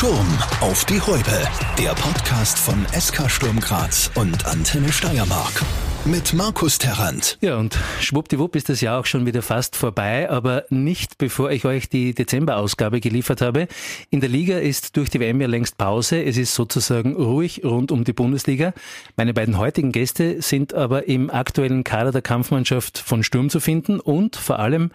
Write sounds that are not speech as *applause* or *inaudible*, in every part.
Sturm auf die Häupe. Der Podcast von SK Sturm Graz und Antenne Steiermark. Mit Markus Terrant. Ja, und schwuppdiwupp ist das Jahr auch schon wieder fast vorbei, aber nicht bevor ich euch die Dezemberausgabe geliefert habe. In der Liga ist durch die WM ja längst Pause. Es ist sozusagen ruhig rund um die Bundesliga. Meine beiden heutigen Gäste sind aber im aktuellen Kader der Kampfmannschaft von Sturm zu finden und vor allem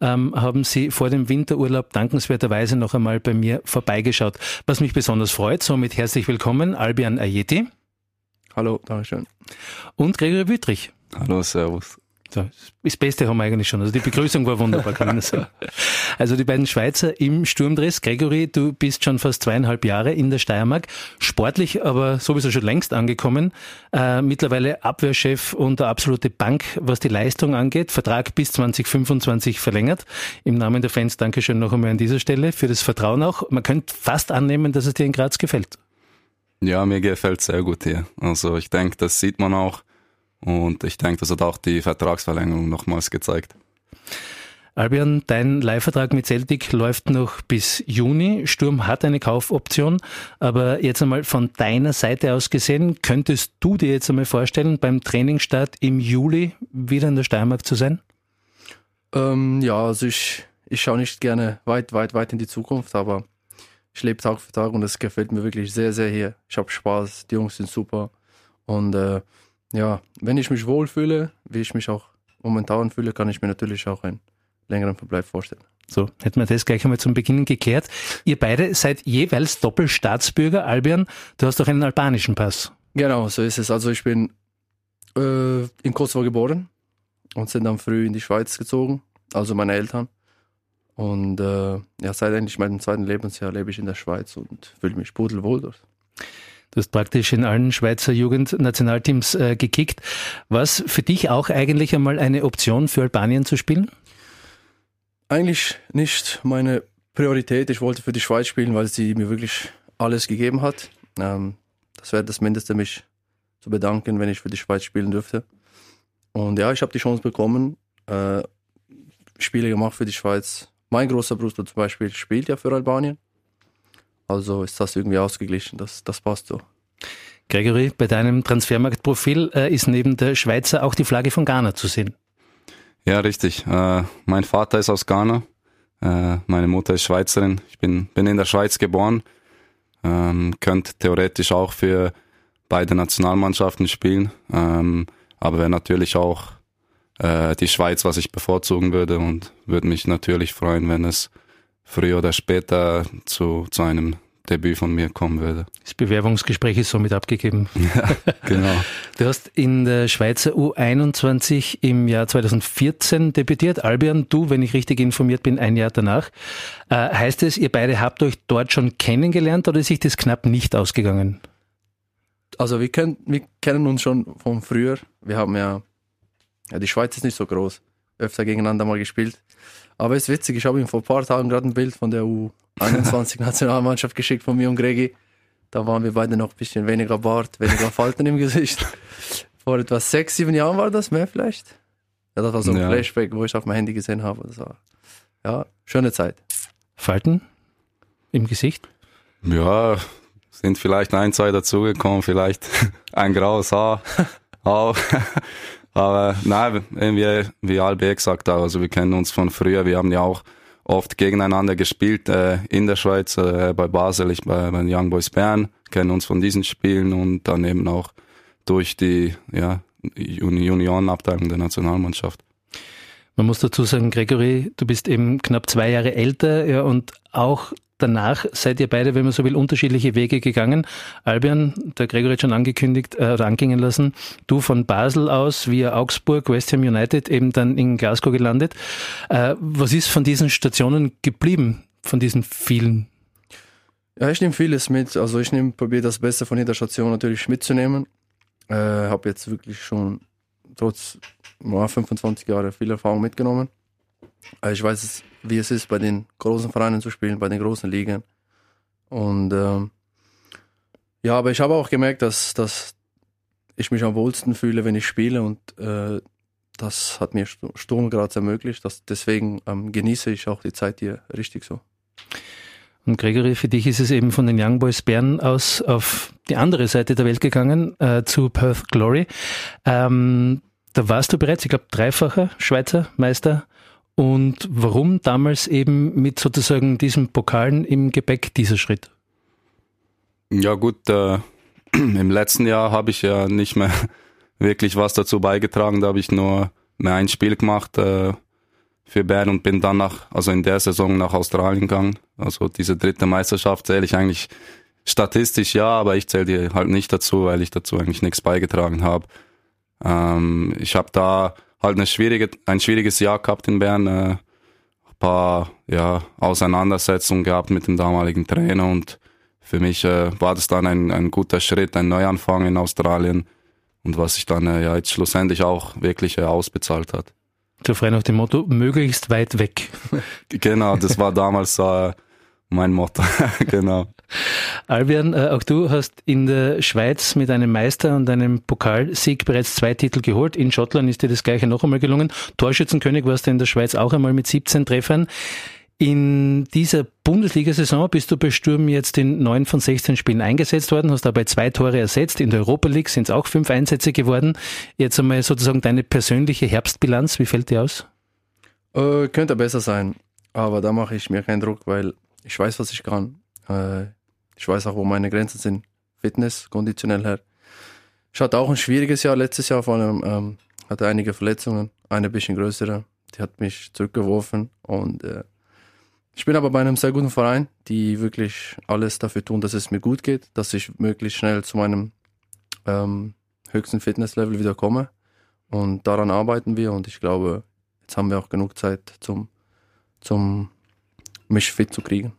ähm, haben Sie vor dem Winterurlaub dankenswerterweise noch einmal bei mir vorbeigeschaut. Was mich besonders freut, somit herzlich willkommen, Albian Ayeti. Hallo, Dankeschön. Und Gregory Wüttrich. Hallo, Servus. So, das Beste haben wir eigentlich schon. Also die Begrüßung war wunderbar, kann man sagen. *laughs* Also die beiden Schweizer im Sturmdress. Gregory, du bist schon fast zweieinhalb Jahre in der Steiermark. Sportlich aber sowieso schon längst angekommen. Äh, mittlerweile Abwehrchef und der absolute Bank, was die Leistung angeht. Vertrag bis 2025 verlängert. Im Namen der Fans Dankeschön noch einmal an dieser Stelle für das Vertrauen auch. Man könnte fast annehmen, dass es dir in Graz gefällt. Ja, mir gefällt sehr gut hier. Also ich denke, das sieht man auch und ich denke, das hat auch die Vertragsverlängerung nochmals gezeigt. Albion, dein Leihvertrag mit Celtic läuft noch bis Juni. Sturm hat eine Kaufoption, aber jetzt einmal von deiner Seite aus gesehen, könntest du dir jetzt einmal vorstellen, beim Trainingsstart im Juli wieder in der Steiermark zu sein? Ähm, ja, also ich, ich schaue nicht gerne weit, weit, weit in die Zukunft, aber ich lebe Tag für Tag und es gefällt mir wirklich sehr, sehr hier. Ich habe Spaß, die Jungs sind super und äh, ja, wenn ich mich wohlfühle, wie ich mich auch momentan fühle, kann ich mir natürlich auch einen längeren Verbleib vorstellen. So, hätten wir das gleich einmal zum Beginn geklärt. Ihr beide seid jeweils Doppelstaatsbürger. Albion, du hast doch einen albanischen Pass. Genau, so ist es. Also ich bin äh, in Kosovo geboren und sind dann früh in die Schweiz gezogen, also meine Eltern. Und äh, ja, seit endlich meinem zweiten Lebensjahr lebe ich in der Schweiz und fühle mich pudelwohl dort. Du hast praktisch in allen Schweizer Jugendnationalteams äh, gekickt. Was für dich auch eigentlich einmal eine Option für Albanien zu spielen? Eigentlich nicht meine Priorität. Ich wollte für die Schweiz spielen, weil sie mir wirklich alles gegeben hat. Ähm, das wäre das Mindeste, mich zu bedanken, wenn ich für die Schweiz spielen dürfte. Und ja, ich habe die Chance bekommen, äh, Spiele gemacht für die Schweiz. Mein großer Bruder zum Beispiel spielt ja für Albanien. Also ist das irgendwie ausgeglichen, das, das passt so. Gregory, bei deinem Transfermarktprofil äh, ist neben der Schweizer auch die Flagge von Ghana zu sehen. Ja, richtig. Äh, mein Vater ist aus Ghana, äh, meine Mutter ist Schweizerin. Ich bin, bin in der Schweiz geboren, ähm, könnte theoretisch auch für beide Nationalmannschaften spielen, ähm, aber wäre natürlich auch äh, die Schweiz, was ich bevorzugen würde und würde mich natürlich freuen, wenn es früher oder später zu, zu einem Debüt von mir kommen würde. Das Bewerbungsgespräch ist somit abgegeben. *laughs* Ja, genau. Du hast in der Schweizer U21 im Jahr 2014 debütiert. Albion, du, wenn ich richtig informiert bin, ein Jahr danach. Äh, heißt es, ihr beide habt euch dort schon kennengelernt oder ist sich das knapp nicht ausgegangen? Also wir, können, wir kennen uns schon von früher. Wir haben ja, ja, die Schweiz ist nicht so groß, öfter gegeneinander mal gespielt. Aber es ist witzig, ich habe ihm vor ein paar Tagen gerade ein Bild von der U21-Nationalmannschaft *laughs* geschickt von mir und Gregi. Da waren wir beide noch ein bisschen weniger Bart, weniger Falten im Gesicht. *laughs* Vor etwa sechs, sieben Jahren war das, mehr vielleicht. Ja, das war so ein ja. Flashback, wo ich auf mein Handy gesehen habe. Das war, ja, schöne Zeit. Falten im Gesicht? Ja, sind vielleicht ein, zwei dazugekommen, vielleicht *laughs* ein graues Haar auch. Aber nein, wie, wie Albe gesagt hat, also wir kennen uns von früher, wir haben ja auch oft gegeneinander gespielt äh, in der Schweiz, äh, bei Basel, ich bei, bei Young Boys Bern, kennen uns von diesen Spielen und dann eben auch durch die ja, Juniorenabteilung der Nationalmannschaft. Man muss dazu sagen, Gregory, du bist eben knapp zwei Jahre älter ja, und auch danach seid ihr beide, wenn man so will, unterschiedliche Wege gegangen. Albion, der Gregor hat schon angekündigt äh, oder angingen lassen, du von Basel aus via Augsburg, West Ham United, eben dann in Glasgow gelandet. Äh, was ist von diesen Stationen geblieben, von diesen vielen? Ja, ich nehme vieles mit. Also ich nehme, probiere das Beste von jeder Station natürlich mitzunehmen. Äh, habe jetzt wirklich schon trotz ja, 25 Jahre viel Erfahrung mitgenommen. Äh, ich weiß, wie es ist, bei den großen Vereinen zu spielen, bei den großen Ligen. Und ähm, ja, aber ich habe auch gemerkt, dass, dass ich mich am wohlsten fühle, wenn ich spiele und äh, das hat mir Sturm Graz ermöglicht. Das, deswegen ähm, genieße ich auch die Zeit hier richtig so. Und Gregory, für dich ist es eben von den Young Boys Bern aus auf die andere Seite der Welt gegangen, äh, zu Perth Glory. Ähm, da warst du bereits, ich glaube, dreifacher Schweizer Meister. Und warum damals eben mit sozusagen diesem Pokalen im Gepäck dieser Schritt? Ja gut, äh, *clears throat* im letzten Jahr habe ich ja nicht mehr *laughs* wirklich was dazu beigetragen. Da habe ich nur mehr ein Spiel gemacht äh, für Bern und bin dann nach, also in der Saison nach Australien gegangen. Also diese dritte Meisterschaft zähle ich eigentlich statistisch ja, aber ich zähle die halt nicht dazu, weil ich dazu eigentlich nichts beigetragen habe. Ähm, ich habe da halt eine schwierige, ein schwieriges Jahr gehabt in Bern, äh, ein paar ja, Auseinandersetzungen gehabt mit dem damaligen Trainer und für mich äh, war das dann ein, ein guter Schritt, ein Neuanfang in Australien und was sich dann äh, ja jetzt schlussendlich auch wirklich äh, ausbezahlt hat. So frei nach dem Motto, möglichst weit weg. *laughs* genau, das war damals äh, mein Motto, *laughs* genau. Albion, äh, auch du hast in der Schweiz mit einem Meister und einem Pokalsieg bereits zwei Titel geholt. In Schottland ist dir das gleiche noch einmal gelungen. Torschützenkönig warst du in der Schweiz auch einmal mit 17 Treffern. In dieser Bundesliga-Saison bist du bei Sturm jetzt in neun von 16 Spielen eingesetzt worden, hast dabei zwei Tore ersetzt. In der Europa League sind es auch fünf Einsätze geworden. Jetzt einmal sozusagen deine persönliche Herbstbilanz. Wie fällt dir aus? Äh, könnte besser sein, aber da mache ich mir keinen Druck, weil ich weiß, was ich kann. Äh, ich weiß auch, wo meine Grenzen sind. Fitness, konditionell her. Ich hatte auch ein schwieriges Jahr letztes Jahr, vor allem ähm, hatte einige Verletzungen, eine bisschen größere. Die hat mich zurückgeworfen und äh, ich bin aber bei einem sehr guten Verein, die wirklich alles dafür tun, dass es mir gut geht, dass ich möglichst schnell zu meinem ähm, höchsten Fitnesslevel wieder komme. Und daran arbeiten wir und ich glaube, jetzt haben wir auch genug Zeit, zum, zum mich fit zu kriegen.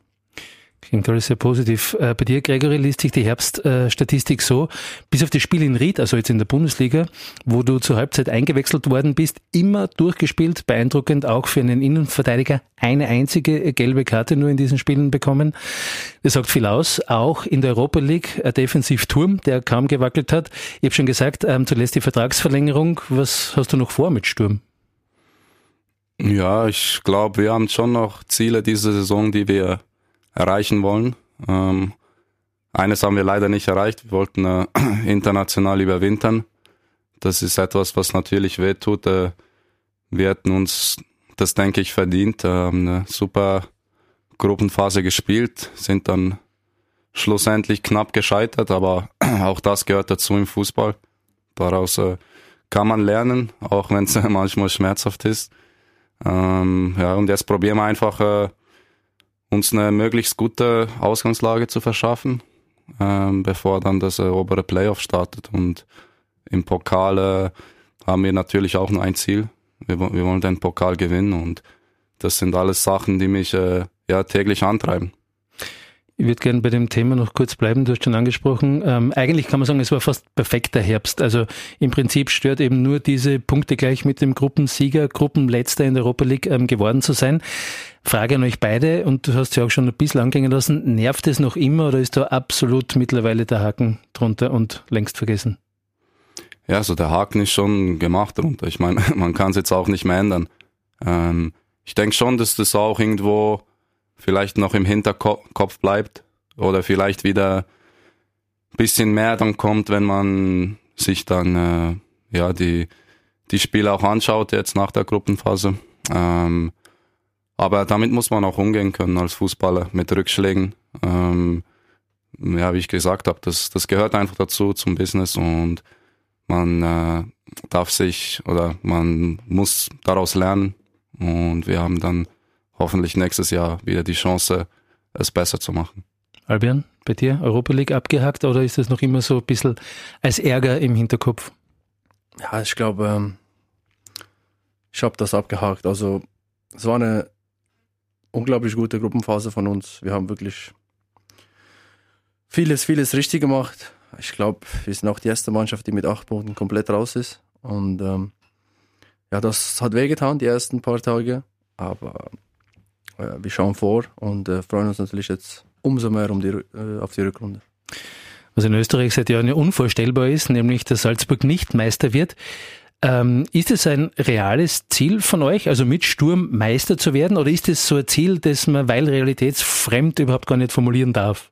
Klingt alles sehr positiv. Äh, bei dir, Gregory, liest sich die Herbststatistik so, bis auf das Spiel in Ried, also jetzt in der Bundesliga, wo du zur Halbzeit eingewechselt worden bist, immer durchgespielt, beeindruckend auch für einen Innenverteidiger, eine einzige gelbe Karte nur in diesen Spielen bekommen. Das sagt viel aus. Auch in der Europa League ein Defensivturm, der kaum gewackelt hat. Ich habe schon gesagt, ähm, zuletzt die Vertragsverlängerung. Was hast du noch vor mit Sturm? Ja, ich glaube, wir haben schon noch Ziele diese Saison, die wir erreichen wollen. Ähm, eines haben wir leider nicht erreicht. Wir wollten äh, *clears throat* international überwintern. Das ist etwas, was natürlich wehtut. Äh, wir hätten uns das, denke ich, verdient. Wir haben eine super Gruppenphase gespielt, sind dann schlussendlich knapp gescheitert, aber *clears throat* auch das gehört dazu im Fußball. Daraus äh, kann man lernen, auch wenn es *laughs* manchmal schmerzhaft ist. Ähm, ja, und jetzt probieren wir einfach äh, uns eine möglichst gute Ausgangslage zu verschaffen, ähm, bevor dann das äh, obere Playoff startet. Und im Pokal äh, haben wir natürlich auch nur ein Ziel. Wir, wir, wollen den Pokal gewinnen und das sind alles Sachen, die mich äh, ja täglich antreiben. Ich würde gerne bei dem Thema noch kurz bleiben. Du hast schon angesprochen. Ähm, eigentlich kann man sagen, es war fast perfekter Herbst. Also im Prinzip stört eben nur diese Punkte gleich mit dem Gruppensieger, Gruppenletzter in der Europa League ähm, geworden zu sein. Frage an euch beide, und du hast ja auch schon ein bisschen angehen lassen, nervt es noch immer oder ist da absolut mittlerweile der Haken drunter und längst vergessen? Ja, also der Haken ist schon gemacht drunter. Ich meine, *laughs* man kann es jetzt auch nicht mehr ändern. Ähm, ich denke schon, dass das auch irgendwo vielleicht noch im Hinterkopf bleibt oder vielleicht wieder ein bisschen mehr dann kommt, wenn man sich dann äh, ja die die Spiele auch anschaut jetzt nach der Gruppenphase. Ähm, aber damit muss man auch umgehen können als Fußballer mit Rückschlägen. Ähm, ja, wie ich gesagt habe, das, das gehört einfach dazu zum Business und man äh, darf sich oder man muss daraus lernen und wir haben dann hoffentlich nächstes Jahr wieder die Chance, es besser zu machen. Albion, bei dir Europa League abgehakt oder ist das noch immer so ein bisschen als Ärger im Hinterkopf? Ja, ich glaube, ähm, ich habe das abgehakt. Also es war eine unglaublich gute Gruppenphase von uns. Wir haben wirklich vieles, vieles richtig gemacht. Ich glaube, wir sind auch die erste Mannschaft, die mit acht Punkten komplett raus ist. Und ähm, ja, das hat wehgetan, die ersten paar Tage. Aber wir schauen vor und äh, freuen uns natürlich jetzt umso mehr um die, äh, auf die Rückrunde. Was in Österreich seit Jahren ja unvorstellbar ist, nämlich dass Salzburg nicht Meister wird. Ähm, ist es ein reales Ziel von euch, also mit Sturm Meister zu werden, oder ist es so ein Ziel, das man, weil realitätsfremd überhaupt gar nicht formulieren darf?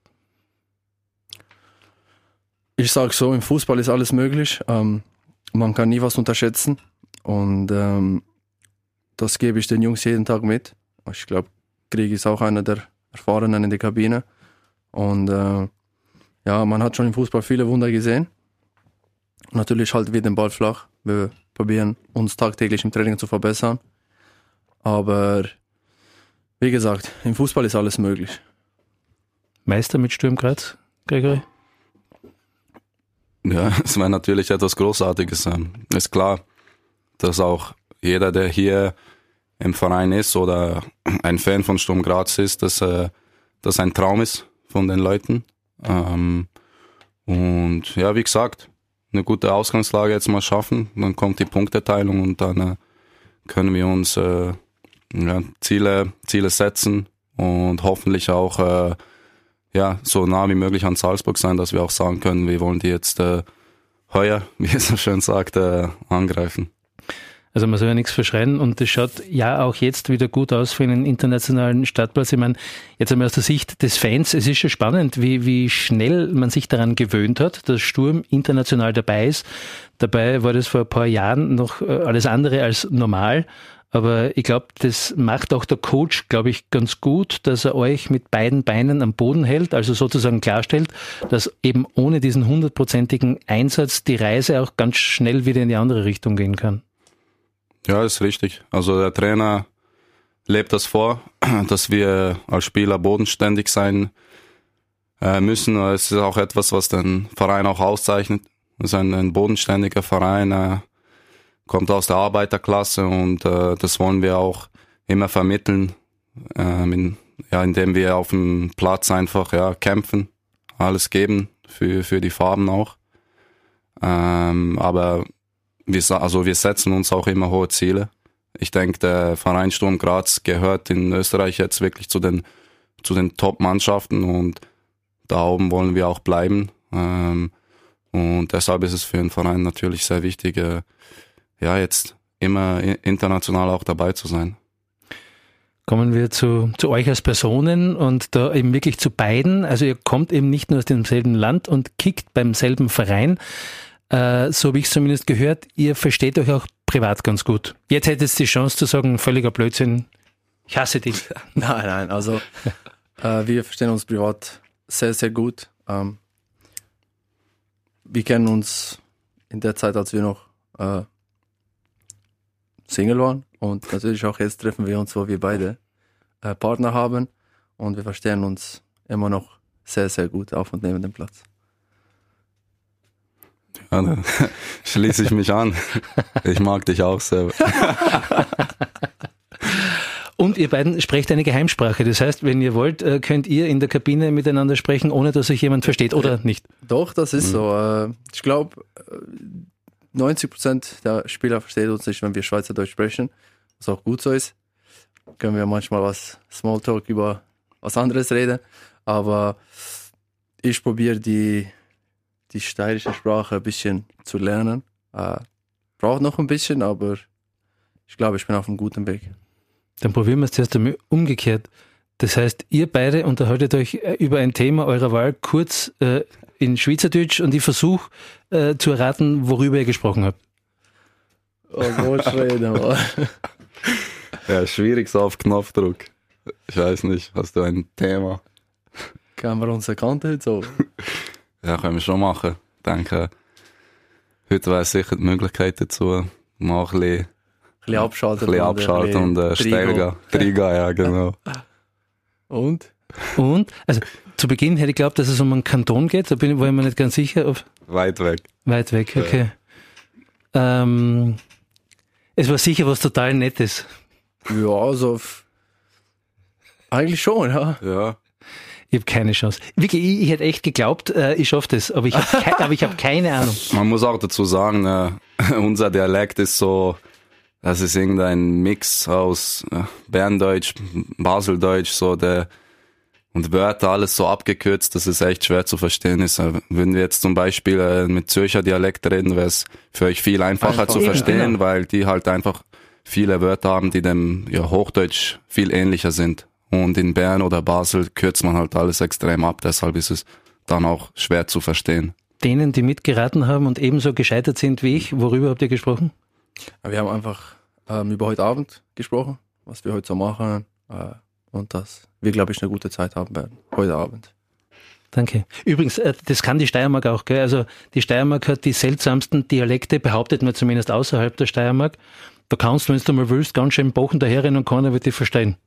Ich sage so, im Fußball ist alles möglich. Ähm, man kann nie was unterschätzen. Und ähm, das gebe ich den Jungs jeden Tag mit. Ich glaube, Krieg ist auch einer der Erfahrenen in der Kabine. Und äh, ja, man hat schon im Fußball viele Wunder gesehen. Natürlich halten wir den Ball flach. Wir probieren uns tagtäglich im Training zu verbessern. Aber wie gesagt, im Fußball ist alles möglich. Meister mit Sturm Graz, Gregory? Ja, *laughs* es wäre natürlich etwas Großartiges. Ähm, Ist klar, dass auch jeder, der hier im Verein ist oder ein Fan von Sturm Graz ist, dass äh, das ein Traum ist von den Leuten. Ähm, und ja, wie gesagt, eine gute Ausgangslage jetzt mal schaffen, dann kommt die Punkteteilung und dann äh, können wir uns äh, ja, Ziele, Ziele setzen und hoffentlich auch äh, ja, so nah wie möglich an Salzburg sein, dass wir auch sagen können, wir wollen die jetzt äh, heuer, *laughs* wie es so schön sagt, äh, angreifen. Also man soll ja nichts verschreien und das schaut ja auch jetzt wieder gut aus für einen internationalen Stadtplatz. Ich meine, jetzt einmal aus der Sicht des Fans, es ist schon spannend, wie, wie schnell man sich daran gewöhnt hat, dass Sturm international dabei ist. Dabei war das vor ein paar Jahren noch äh, alles andere als normal. Aber ich glaube, das macht auch der Coach, glaube ich, ganz gut, dass er euch mit beiden Beinen am Boden hält, also sozusagen klarstellt, dass eben ohne diesen hundertprozentigen Einsatz die Reise auch ganz schnell wieder in die andere Richtung gehen kann. Ja, ist richtig. Also der Trainer lebt das vor, *clears throat* dass wir als Spieler bodenständig sein äh, müssen. Es ist auch etwas, was den Verein auch auszeichnet. Es ist ein, ein bodenständiger Verein, äh, kommt aus der Arbeiterklasse und äh, das wollen wir auch immer vermitteln, ähm, in, ja, indem wir auf dem Platz einfach ja, kämpfen, alles geben für, für die Farben auch. Ähm, aber wir, also wir setzen uns auch immer hohe Ziele. Ich denke, der Verein Sturm Graz gehört in Österreich jetzt wirklich zu den, zu den Top-Mannschaften und da oben wollen wir auch bleiben. Ähm, und deshalb ist es für den Verein natürlich sehr wichtig, äh, ja, jetzt immer international auch dabei zu sein. Kommen wir zu, zu euch als Personen und da eben wirklich zu beiden. Also ihr kommt eben nicht nur aus demselben Land und kickt beim selben Verein, äh, so habe ich es zumindest gehört, ihr versteht euch auch privat ganz gut. Jetzt hättet ihr die Chance zu sagen, völliger Blödsinn, ich hasse dich. *laughs* Nein, nein, also äh, wir verstehen uns privat sehr, sehr gut. Ähm, wir kennen uns in der Zeit, als wir noch äh, Single waren und natürlich auch jetzt treffen wir uns, wo wir beide äh, Partner haben und wir verstehen uns immer noch sehr, sehr gut auf und neben dem Platz. Ja, dann *laughs* schließe ich mich an. Ich mag dich auch sehr. Und ihr beiden sprecht eine Geheimsprache. Das heißt, wenn ihr wollt, äh, könnt ihr in der Kabine miteinander sprechen, ohne dass euch jemand versteht, oder nicht? Doch, das ist mhm. so. Äh, ich glaube, 90 Prozent der Spieler verstehen uns nicht, wenn wir Schweizerdeutsch sprechen. Was auch gut so ist. Können wir manchmal was Smalltalk über was anderes reden. Aber ich probiere die die steirische Sprache ein bisschen zu lernen. Äh, braucht noch ein bisschen, aber ich glaube, ich bin auf einem guten Weg. Dann probieren wir es zuerst einmal umgekehrt. Das heißt, ihr beide unterhaltet euch äh, über ein Thema eurer Wahl kurz äh, in Schweizerdeutsch und ich versuche äh, zu erraten, worüber ihr gesprochen habt. Oh Gott, reden, *laughs* Ja, schwierig so auf Knopfdruck. Ich weiß nicht, hast du ein Thema? Können wir uns erkannt heute *laughs* so? Ja, können wir schon machen. Ich denke, heute wäre sicher die Möglichkeit dazu, mal ein bisschen, ein bisschen abschalten, ein bisschen abschalten und, äh, steil gehen. Ja, genau. Und? Und? Also, zu Beginn hätte ich geglaubt, dass es um einen Kanton geht, da bin ich, war ich mir nicht ganz sicher. Ob Weit weg. Weit weg, okay. Ja. Ähm, es war sicher was total Nettes. Ja, also, eigentlich schon, ja. Ja. Ich habe keine Chance. Wirklich, ich, ich hätte echt geglaubt, äh, ich schaffe das, aber ich habe ke hab keine Ahnung. *laughs* Man muss auch dazu sagen, äh, *laughs* unser Dialekt ist so, das ist irgendein Mix aus äh, Berndeutsch, Baseldeutsch, so der und Wörter alles so abgekürzt, dass es echt schwer zu verstehen ist. Aber Wenn wir jetzt zum Beispiel äh, mit Zürcher Dialekt reden, wäre es für euch viel einfacher Einfach. zu Eben, verstehen, genau. weil die halt einfach viele Wörter haben, die dem ja, Hochdeutsch viel ähnlicher sind. Und in Bern oder Basel kürzt man halt alles extrem ab, deshalb ist es dann auch schwer zu verstehen. Denen, die mitgeraten haben und ebenso gescheitert sind wie ich, worüber habt ihr gesprochen? Wir haben einfach ähm, über heute Abend gesprochen, was wir heute so machen äh, und dass wir, glaube ich, eine gute Zeit haben werden heute Abend. Danke. Übrigens, äh, das kann die Steiermark auch, gell? Also die Steiermark hat die seltsamsten Dialekte, behauptet man zumindest außerhalb der Steiermark. Da kannst du, wenn du mal willst, ganz schön bochen daherrennen und keiner wird dich verstehen.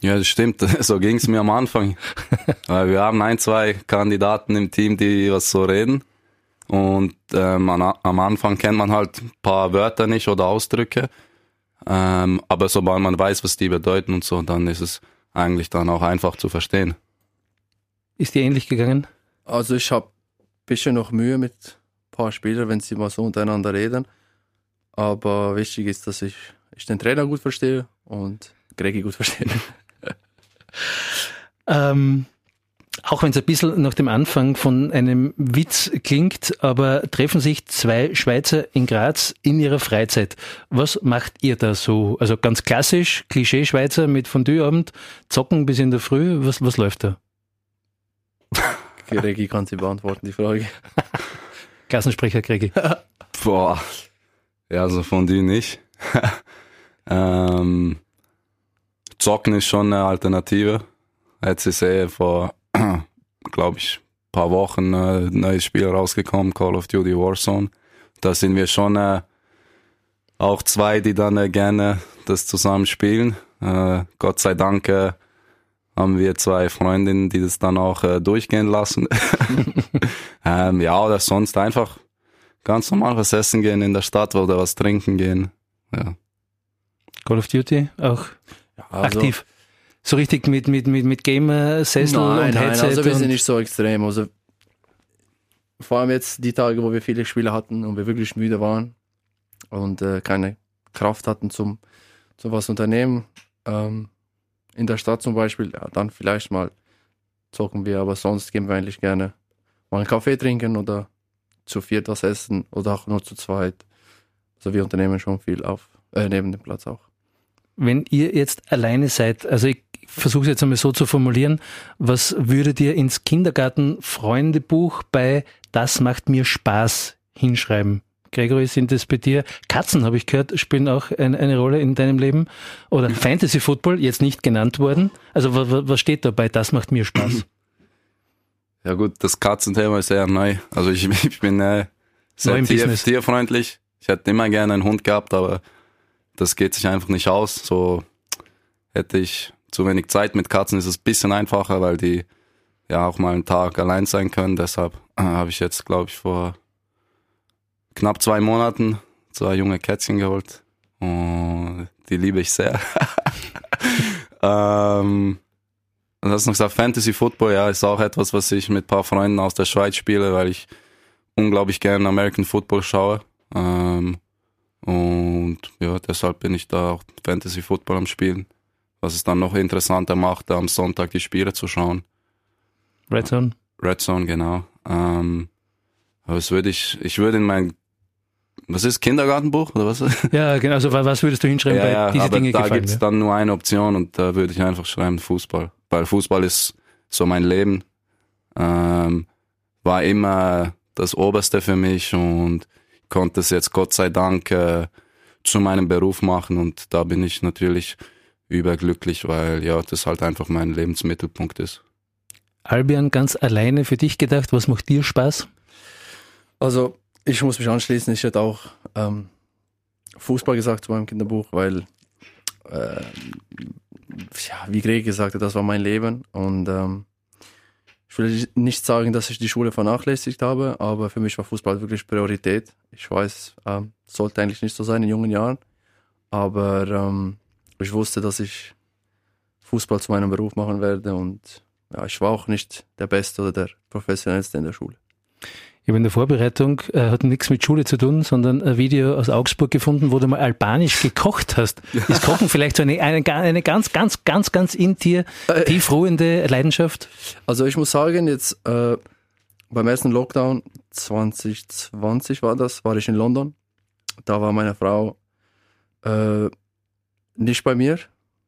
Ja, das stimmt. *laughs* So ging es mir am Anfang. *laughs* Weil wir haben ein, zwei Kandidaten im Team, die was so reden. Und ähm, an, am Anfang kennt man halt ein paar Wörter nicht oder Ausdrücke. Ähm, aber sobald man weiß, was die bedeuten und so, dann ist es eigentlich dann auch einfach zu verstehen. Ist dir ähnlich gegangen? Also ich habe ein bisschen noch Mühe mit ein paar Spielern, wenn sie mal so untereinander reden. Aber wichtig ist, dass ich, ich den Trainer gut verstehe und Gregi gut verstehe. *laughs* Ähm, auch wenn es ein bisschen nach dem Anfang von einem Witz klingt, aber treffen sich zwei Schweizer in Graz in ihrer Freizeit. Was macht ihr da so? Also ganz klassisch, Klischee-Schweizer mit Fondue-Abend, zocken bis in der Früh, was, was läuft da? Gregi kann sie beantworten, die Frage. Klassensprecher Gregi. Boah. Ja, so von die nicht. *laughs* ähm, Zocken ist schon eine Alternative. Jetzt ist eh vor, *clears throat* glaube ich, paar Wochen äh, ein neues Spiel rausgekommen, Call of Duty Warzone. Da sind wir schon äh, auch zwei, die dann äh, gerne das zusammen spielen. Äh, Gott sei Dank äh, haben wir zwei Freundinnen, die das dann auch äh, durchgehen lassen. *laughs* *laughs* ähm, ja, oder sonst einfach ganz normal was essen gehen in der Stadt oder was trinken gehen. Ja. Call of Duty auch Also, aktiv. So richtig mit, mit, mit, mit Gamer-Sessel Nein, und nein, Headset. also wir sind nicht so extrem. Also vor allem jetzt die Tage, wo wir viele Spiele hatten und wir wirklich müde waren und äh, keine Kraft hatten zum, zum was unternehmen. Ähm, in der Stadt zum Beispiel, ja, dann vielleicht mal zocken wir, aber sonst gehen wir eigentlich gerne mal einen Kaffee trinken oder zu viert was essen oder auch nur zu zweit. Also wir unternehmen schon viel auf, äh, neben dem Platz auch. Wenn ihr jetzt alleine seid, also ich versuche es jetzt einmal so zu formulieren, was würdet ihr ins Kindergarten-Freundebuch bei Das macht mir Spaß hinschreiben? Gregory, sind das bei dir? Katzen, habe ich gehört, spielen auch eine, eine Rolle in deinem Leben. Oder Fantasy Football, jetzt nicht genannt worden. Also wa- wa- was steht da bei Das macht mir Spaß? ja gut, das Katzenthema ist eher neu. Also ich, *laughs* ich bin äh, Neu sehr tier, tierfreundlich. Ich hätte immer gerne einen Hund gehabt, aber das geht sich einfach nicht aus. So hätte ich zu wenig Zeit mit Katzen, ist es ein bisschen einfacher, weil die ja auch mal einen Tag allein sein können. Deshalb äh, habe ich jetzt, glaube ich, vor knapp zwei Monaten zwei junge Kätzchen geholt. Und die liebe ich sehr. *laughs* ähm, und hast noch gesagt, Fantasy Football, ja, ist auch etwas, was ich mit ein paar Freunden aus der Schweiz spiele, weil ich unglaublich gerne American Football schaue. Ähm, und ja, deshalb bin ich da auch Fantasy Football am Spielen. Was es dann noch interessanter macht, am Sonntag die Spiele zu schauen. Red Zone? Red Zone, genau. Ähm, aber das würde ich, ich würde in mein, was ist, Kindergartenbuch oder was? *laughs* Ja, genau. Also wa- was würdest du hinschreiben, ja, ja, diese aber Dinge da gefallen gibt's mir? dann nur eine Option und da würde ich einfach schreiben Fußball. Weil Fußball ist so mein Leben. Ähm, war immer das Oberste für mich und konnte es jetzt Gott sei Dank äh, zu meinem Beruf machen und da bin ich natürlich überglücklich, weil ja, das halt einfach mein Lebensmittelpunkt ist. Albion, ganz alleine für dich gedacht, was macht dir Spaß? Also, ich muss mich anschließen. Ich hätte auch ähm, Fußball gesagt zu meinem Kinderbuch, weil, äh, ja, wie Greg gesagt hat, das war mein Leben. Und ähm, ich will nicht sagen, dass ich die Schule vernachlässigt habe, aber für mich war Fußball wirklich Priorität. Ich weiß, ähm, sollte eigentlich nicht so sein in jungen Jahren, aber ähm, ich wusste, dass ich Fußball zu meinem Beruf machen werde und ja, ich war auch nicht der Beste oder der Professionellste in der Schule. Ich habe in der Vorbereitung, äh, hat nichts mit Schule zu tun, sondern ein Video aus Augsburg gefunden, wo du mal albanisch gekocht hast. Ist Kochen vielleicht so eine, eine, eine ganz, ganz, ganz, ganz in dir tiefruhende Leidenschaft? Also ich muss sagen, jetzt äh, beim ersten Lockdown 2020 war das, war ich in London. Da war meine Frau äh, nicht bei mir,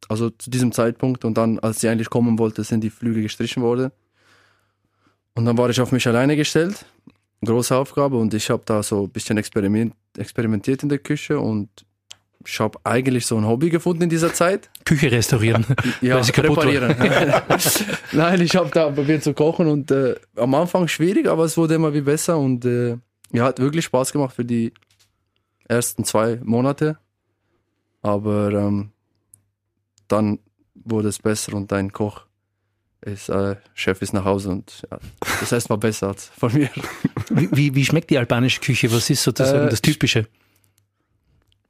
also zu diesem Zeitpunkt. Und dann, als sie eigentlich kommen wollte, sind die Flüge gestrichen worden. Und dann war ich auf mich alleine gestellt. Große Aufgabe und ich habe da so ein bisschen experiment, experimentiert in der Küche und ich habe eigentlich so ein Hobby gefunden in dieser Zeit. *laughs* Küche restaurieren. Ja, *laughs* reparieren. *laughs* Nein, ich habe da probiert zu kochen und äh, am Anfang schwierig, aber es wurde immer wie besser und äh, ja, hat wirklich Spaß gemacht für die ersten zwei Monate. Aber ähm, dann wurde es besser und dein Koch ist, äh, Chef ist nach Hause und ja, das Essen war besser als von mir. Wie, wie, wie schmeckt die albanische Küche? Was ist sozusagen Äh, das Typische?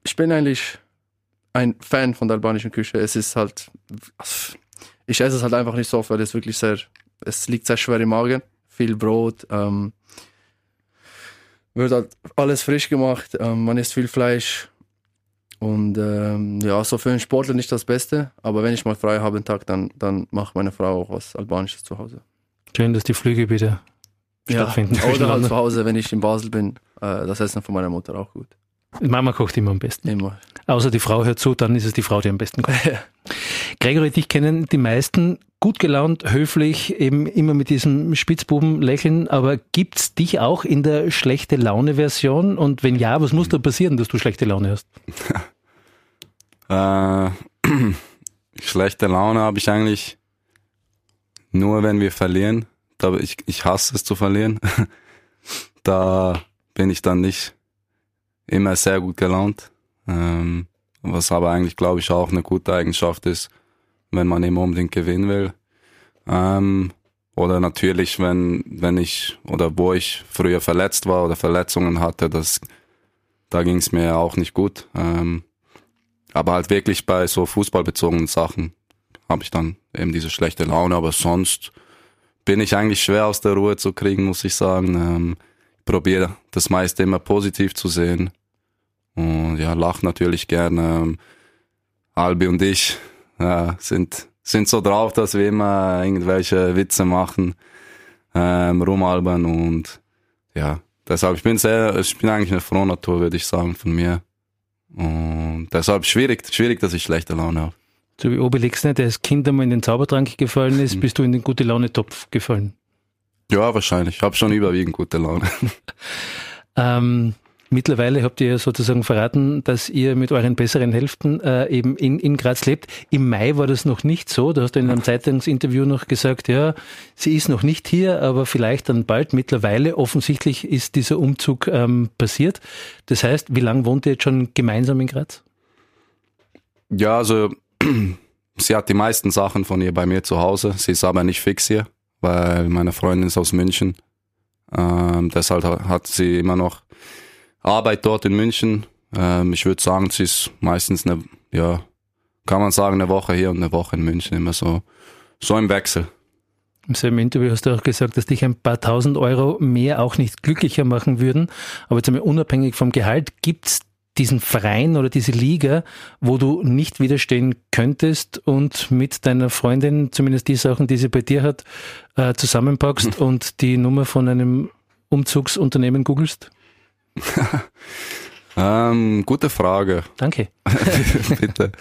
Ich bin eigentlich ein Fan von der albanischen Küche. Es ist halt, ich esse es halt einfach nicht so oft, weil es wirklich sehr, es liegt sehr schwer im Magen. Viel Brot, ähm, wird halt alles frisch gemacht, ähm, man isst viel Fleisch. Und ähm, ja, so für einen Sportler nicht das Beste, aber wenn ich mal frei habe einen Tag, dann, dann macht meine Frau auch was Albanisches zu Hause. Schön, dass die Flüge wieder Ja, stattfinden. oder halt zu Hause, wenn ich in Basel bin, äh, das Essen von meiner Mutter auch gut. Mama kocht immer am besten. Immer. Außer die Frau hört zu, dann ist es die Frau, die am besten kocht. *laughs* Gregory, dich kennen die meisten gut gelaunt, höflich, eben immer mit diesem Spitzbuben-Lächeln, aber gibt's dich auch in der schlechte Laune-Version? Und wenn ja, was muss da passieren, dass du schlechte Laune hast? *laughs* Äh, *clears throat* schlechte Laune habe ich eigentlich nur, wenn wir verlieren. Da ich, ich hasse es zu verlieren. *laughs* da bin ich dann nicht immer sehr gut gelaunt. Ähm, was aber eigentlich, glaube ich, auch eine gute Eigenschaft ist, wenn man immer unbedingt gewinnen will. Ähm, oder natürlich, wenn, wenn ich oder wo ich früher verletzt war oder Verletzungen hatte, das, da ging es mir auch nicht gut. Ähm, aber halt wirklich bei so fußballbezogenen Sachen habe ich dann eben diese schlechte Laune. Aber sonst bin ich eigentlich schwer aus der Ruhe zu kriegen, muss ich sagen. Ähm, probiere das meiste immer positiv zu sehen. Und ja, lach natürlich gerne. Ähm, Albi und ich ja, sind, sind so drauf, dass wir immer irgendwelche Witze machen, ähm, rumalbern und ja, deshalb, ich bin sehr, ich bin eigentlich eine frohe Natur, würde ich sagen, von mir. Und deshalb schwierig, schwierig, dass ich schlechte Laune habe. So wie Obelix, ne, der als Kind einmal in den Zaubertrank gefallen ist, bist du in den Gute-Laune-Topf gefallen. Ja, wahrscheinlich. Ich habe schon überwiegend gute Laune. *laughs* Ähm, mittlerweile habt ihr sozusagen verraten, dass ihr mit euren besseren Hälften äh, eben in, in Graz lebt. Im Mai war das noch nicht so. Da hast du in einem Zeitungsinterview noch gesagt, ja, sie ist noch nicht hier, aber vielleicht dann bald. Mittlerweile offensichtlich ist dieser Umzug ähm, passiert. Das heißt, wie lange wohnt ihr jetzt schon gemeinsam in Graz? Ja, also sie hat die meisten Sachen von ihr bei mir zu Hause. Sie ist aber nicht fix hier, weil meine Freundin ist aus München. Ähm, deshalb ha- hat sie immer noch Arbeit dort in München. Ähm, ich würde sagen, sie ist meistens eine, ja, kann man sagen, eine Woche hier und eine Woche in München. Immer so, so im Wechsel. Im selben Interview hast du auch gesagt, dass dich ein paar tausend Euro mehr auch nicht glücklicher machen würden. Aber jetzt einmal unabhängig vom Gehalt, gibt's diesen Verein oder diese Liga, wo du nicht widerstehen könntest und mit deiner Freundin zumindest die Sachen, die sie bei dir hat, äh, zusammenpackst und die Nummer von einem Umzugsunternehmen googelst? *laughs* Ähm, gute Frage. Danke. *laughs* Bitte.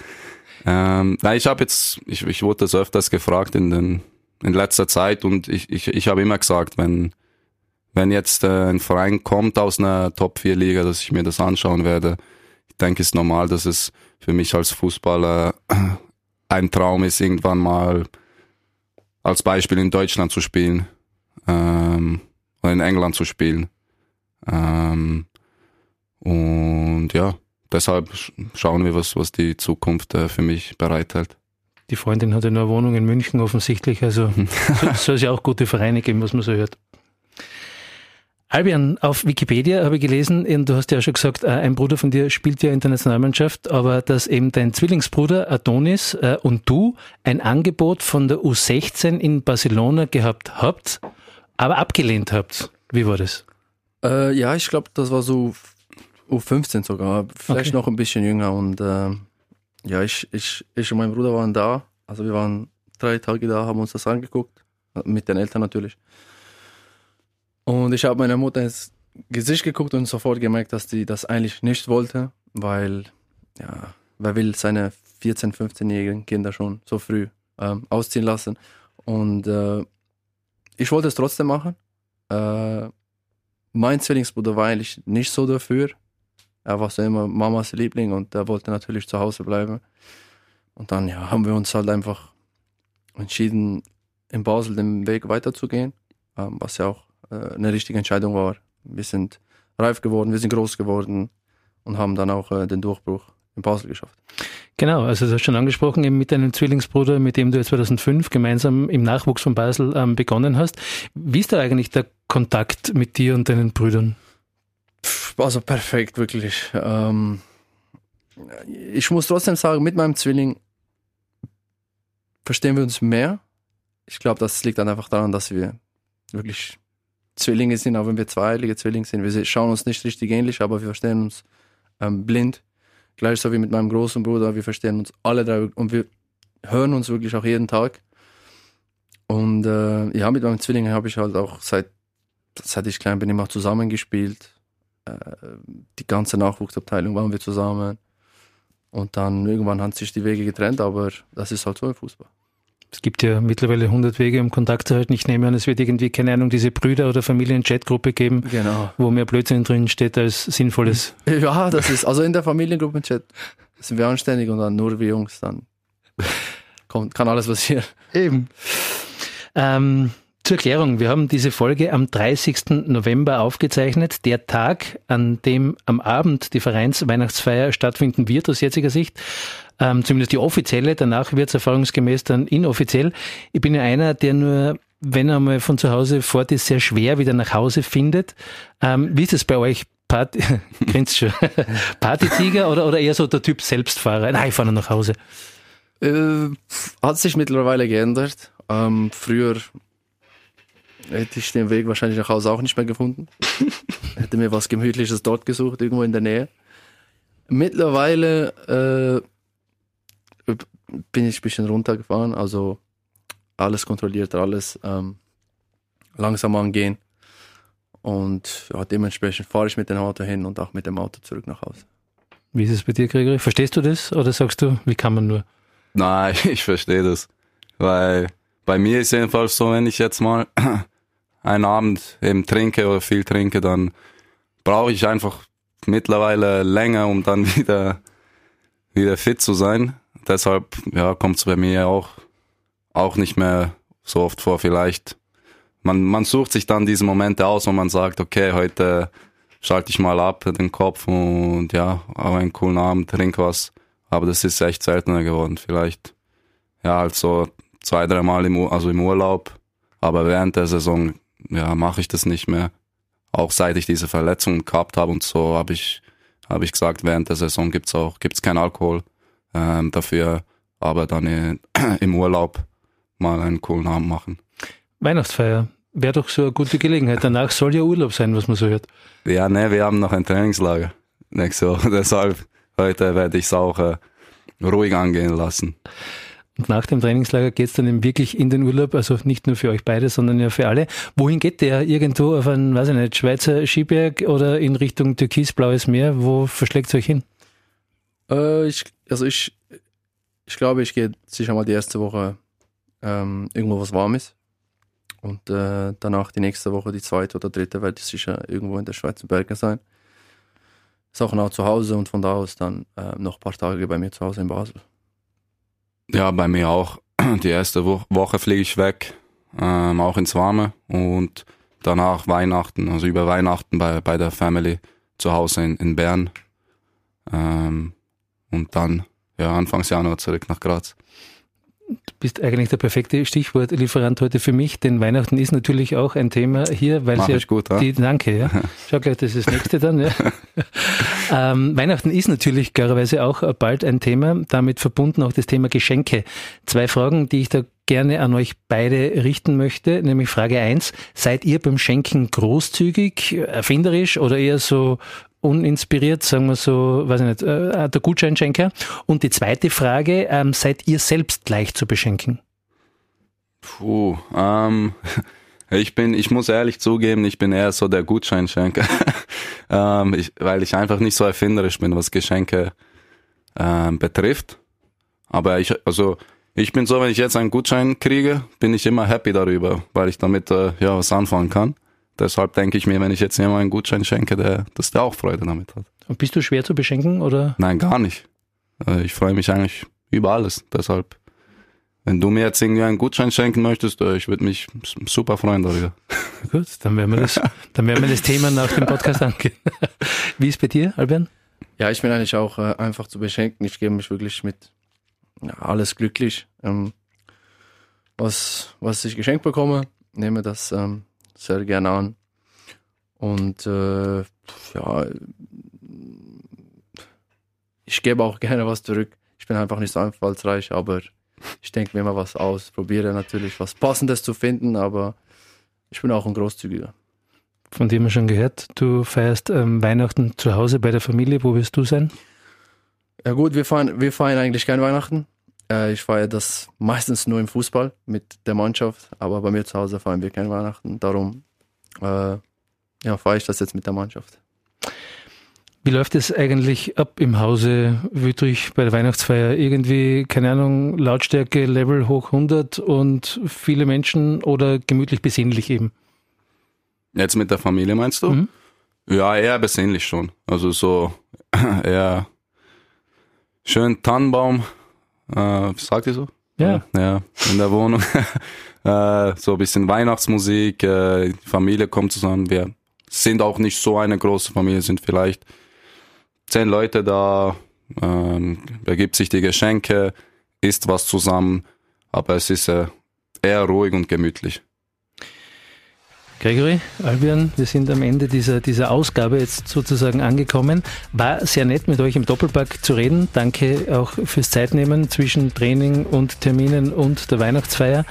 Ähm, nein, ich habe jetzt, ich, ich wurde das öfters gefragt in den in letzter Zeit und ich, ich, ich habe immer gesagt, wenn wenn jetzt äh, ein Verein kommt aus einer Top 4 Liga, dass ich mir das anschauen werde. Ich denke, es ist normal, dass es für mich als Fußballer *clears throat* ein Traum ist, irgendwann mal als Beispiel in Deutschland zu spielen ähm, oder in England zu spielen. Ähm, und ja, deshalb sch- schauen wir, was, was die Zukunft äh, für mich bereithält. Die Freundin hat ja eine Wohnung in München offensichtlich, also so- *laughs* soll es ja auch gute Vereine geben, was man so hört. Albion, auf Wikipedia habe ich gelesen, du hast ja schon gesagt, äh, ein Bruder von dir spielt ja in der Nationalmannschaft, aber dass eben dein Zwillingsbruder Adonis äh, und du ein Angebot von der U16 in Barcelona gehabt habt, aber abgelehnt habt. Wie war das? Äh, ja, ich glaube, das war so U15 sogar, vielleicht Okay. noch ein bisschen jünger. Und äh, ja, ich, ich, ich und mein Bruder waren da. Also wir waren drei Tage da, haben uns das angeguckt. Mit den Eltern natürlich. Und ich habe meiner Mutter ins Gesicht geguckt und sofort gemerkt, dass die das eigentlich nicht wollte, weil, ja, wer will seine 14-, 15-jährigen Kinder schon so früh ähm, ausziehen lassen. Und äh, ich wollte es trotzdem machen. Äh, mein Zwillingsbruder war eigentlich nicht so dafür. Er war so immer Mamas Liebling und er wollte natürlich zu Hause bleiben. Und dann ja, haben wir uns halt einfach entschieden, in Basel den Weg weiterzugehen, ähm, was ja auch eine richtige Entscheidung war. Wir sind reif geworden, wir sind groß geworden und haben dann auch äh, den Durchbruch in Basel geschafft. Genau, also du hast schon angesprochen, eben mit deinem Zwillingsbruder, mit dem du 2005 gemeinsam im Nachwuchs von Basel ähm, begonnen hast. Wie ist da eigentlich der Kontakt mit dir und deinen Brüdern? Also perfekt, wirklich. Ähm, ich muss trotzdem sagen, mit meinem Zwilling verstehen wir uns mehr. Ich glaube, das liegt dann einfach daran, dass wir wirklich Zwillinge sind, auch wenn wir zweieilige Zwillinge sind. Wir schauen uns nicht richtig ähnlich, aber wir verstehen uns ähm, blind. Gleich so wie mit meinem großen Bruder, wir verstehen uns alle drei und wir hören uns wirklich auch jeden Tag. Und äh, ja, mit meinem Zwilling habe ich halt auch seit, seit ich klein bin immer zusammengespielt äh, die ganze Nachwuchsabteilung waren wir zusammen. Und dann irgendwann haben sich die Wege getrennt, aber das ist halt so im Fußball. Es gibt ja mittlerweile 100 Wege, um Kontakt zu halten. Ich nehme an, es wird irgendwie, keine Ahnung, diese Brüder- oder Familien-Chat-Gruppe geben, Genau. wo mehr Blödsinn drin steht als Sinnvolles. *laughs* Ja, das ist, also in der Familiengruppenchat sind wir anständig und dann nur wir Jungs, dann kommt, kann alles passieren. Eben. Ähm, zur Erklärung, wir haben diese Folge am 30. November aufgezeichnet, der Tag, an dem am Abend die Vereinsweihnachtsfeier stattfinden wird aus jetziger Sicht. Ähm, zumindest die offizielle, danach wird es erfahrungsgemäß dann inoffiziell. Ich bin ja einer, der nur, wenn er mal von zu Hause fort ist, sehr schwer wieder nach Hause findet. Ähm, wie ist es bei euch? Party, *laughs* schon. *laughs* Partytiger oder, oder eher so der Typ Selbstfahrer? Nein, ich fahre nach Hause. Äh, hat sich mittlerweile geändert. Ähm, früher hätte ich den Weg wahrscheinlich nach Hause auch nicht mehr gefunden. *laughs* hätte mir was Gemütliches dort gesucht, irgendwo in der Nähe. Mittlerweile äh, bin ich ein bisschen runtergefahren, also alles kontrolliert, alles ähm, langsam angehen. Und ja, dementsprechend fahre ich mit dem Auto hin und auch mit dem Auto zurück nach Hause. Wie ist es bei dir, Gregory? Verstehst du das oder sagst du, wie kann man nur? Nein, *laughs* ich verstehe das. Weil bei mir ist jedenfalls so, wenn ich jetzt mal *clears throat* einen Abend eben trinke oder viel trinke, dann brauche ich einfach mittlerweile länger, um dann *laughs* wieder, wieder fit zu sein. Deshalb ja, kommt es bei mir auch, auch nicht mehr so oft vor. Vielleicht, man, man sucht sich dann diese Momente aus, wo man sagt, okay, heute schalte ich mal ab den Kopf und ja, habe einen coolen Abend, trink was. Aber das ist echt seltener geworden. Vielleicht, ja, halt so zwei, dreimal im, also im Urlaub. Aber während der Saison, ja, mache ich das nicht mehr. Auch seit ich diese Verletzung gehabt habe und so, habe ich, habe ich gesagt, während der Saison gibt's auch, gibt's kein Alkohol ähm, dafür. Aber dann äh, *clears throat* im Urlaub mal einen coolen Abend machen. Weihnachtsfeier. Wäre doch so eine gute Gelegenheit. Danach soll ja Urlaub sein, was man so hört. Ja, ne, wir haben noch ein Trainingslager nächste Woche. *laughs* Deshalb heute werde ich es auch äh, ruhig angehen lassen. Und nach dem Trainingslager geht's dann eben wirklich in den Urlaub, also nicht nur für euch beide, sondern ja für alle. Wohin geht der? Irgendwo auf einen, weiß ich nicht, Schweizer Skiberg oder in Richtung türkisblaues Meer? Wo verschlägt euch hin? Äh, ich, also ich, ich glaube, ich gehe sicher mal die erste Woche ähm, irgendwo was Warmes. Und äh, danach die nächste Woche, die zweite oder dritte, werde ich sicher irgendwo in der Schweizer Berge sein. Ist auch nah zu Hause und von da aus dann äh, noch ein paar Tage bei mir zu Hause in Basel. Ja, bei mir auch. *clears throat* Die erste Wo Woche fliege ich weg, ähm, auch ins Warme und danach Weihnachten, also über Weihnachten bei, bei der Family zu Hause in, in Bern. Ähm, und dann, ja, Anfangs Januar zurück nach Graz. Du bist eigentlich der perfekte Stichwortlieferant heute für mich, denn Weihnachten ist natürlich auch ein Thema hier, weil Mach ja ich gut, ja? die, danke, ja. *laughs* Schau gleich, das ist das nächste dann, ja. *laughs* ähm, Weihnachten ist natürlich klarerweise auch bald ein Thema, damit verbunden auch das Thema Geschenke. Zwei Fragen, die ich da gerne an euch beide richten möchte, nämlich Frage eins: Seid ihr beim Schenken großzügig, erfinderisch oder eher so uninspiriert, sagen wir so, weiß ich nicht, äh, der Gutscheinschenker? Und die zweite Frage, ähm, seid ihr selbst leicht zu beschenken? Puh, ähm, *laughs* ich bin, ich muss ehrlich zugeben, ich bin eher so der Gutscheinschenker, *laughs* ähm, ich, weil ich einfach nicht so erfinderisch bin, was Geschenke ähm, betrifft. Aber ich, also ich bin so, wenn ich jetzt einen Gutschein kriege, bin ich immer happy darüber, weil ich damit äh, ja was anfangen kann. Deshalb denke ich mir, wenn ich jetzt jemandem einen Gutschein schenke, der, dass der auch Freude damit hat. Und bist du schwer zu beschenken oder? Nein, gar nicht. Äh, ich freue mich eigentlich über alles. Deshalb, wenn du mir jetzt irgendwie einen Gutschein schenken möchtest, äh, ich würde mich super freuen darüber. *laughs* Gut, dann werden wir das, *laughs* dann werden wir das Thema nach dem Podcast angehen. *laughs* Wie ist bei dir, Albion? Ja, ich bin eigentlich auch äh, einfach zu beschenken. Ich gebe mich wirklich mit ja, alles glücklich. Ähm, was, was ich geschenkt bekomme, nehme das ähm, sehr gerne an. Und äh, ja, ich gebe auch gerne was zurück. Ich bin einfach nicht so einfallsreich, aber ich denke mir immer was aus, probiere natürlich was Passendes zu finden, aber ich bin auch ein Großzügiger. Von dem wir schon gehört, du feierst ähm, Weihnachten zu Hause bei der Familie. Wo wirst du sein? Ja gut, wir feiern, wir feiern eigentlich kein Weihnachten. Äh, ich feiere das meistens nur im Fußball mit der Mannschaft, aber bei mir zu Hause feiern wir kein Weihnachten. Darum äh, ja, feiere ich das jetzt mit der Mannschaft. Wie läuft es eigentlich ab im Hause Wüttrich bei der Weihnachtsfeier? Irgendwie, keine Ahnung, Lautstärke, Level hoch 100 und viele Menschen oder gemütlich besinnlich eben? Jetzt mit der Familie meinst du? Mhm. Ja, eher besinnlich schon. Also so *clears throat* eher schön Tannenbaum, äh, sagt ihr so? Ja. Ja, in der Wohnung. *laughs* äh, so ein bisschen Weihnachtsmusik, äh, die Familie kommt zusammen. Wir sind auch nicht so eine große Familie, sind vielleicht zehn Leute da, ähm, ergibt sich die Geschenke, isst was zusammen, aber es ist äh, eher ruhig und gemütlich. Gregory, Albion, wir sind am Ende dieser, dieser Ausgabe jetzt sozusagen angekommen. War sehr nett, mit euch im Doppelpack zu reden. Danke auch fürs Zeitnehmen zwischen Training und Terminen und der Weihnachtsfeier.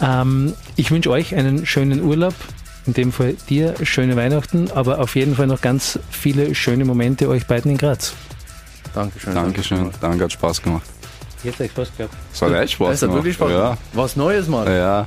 Ähm, ich wünsche euch einen schönen Urlaub. In dem Fall dir schöne Weihnachten, aber auf jeden Fall noch ganz viele schöne Momente euch beiden in Graz. Dankeschön. Dankeschön. Danke, hat Spaß gemacht. Jetzt euch Spaß gehabt. Es hat echt Spaß Es hat wirklich Spaß Ja. Was Neues mal. ja.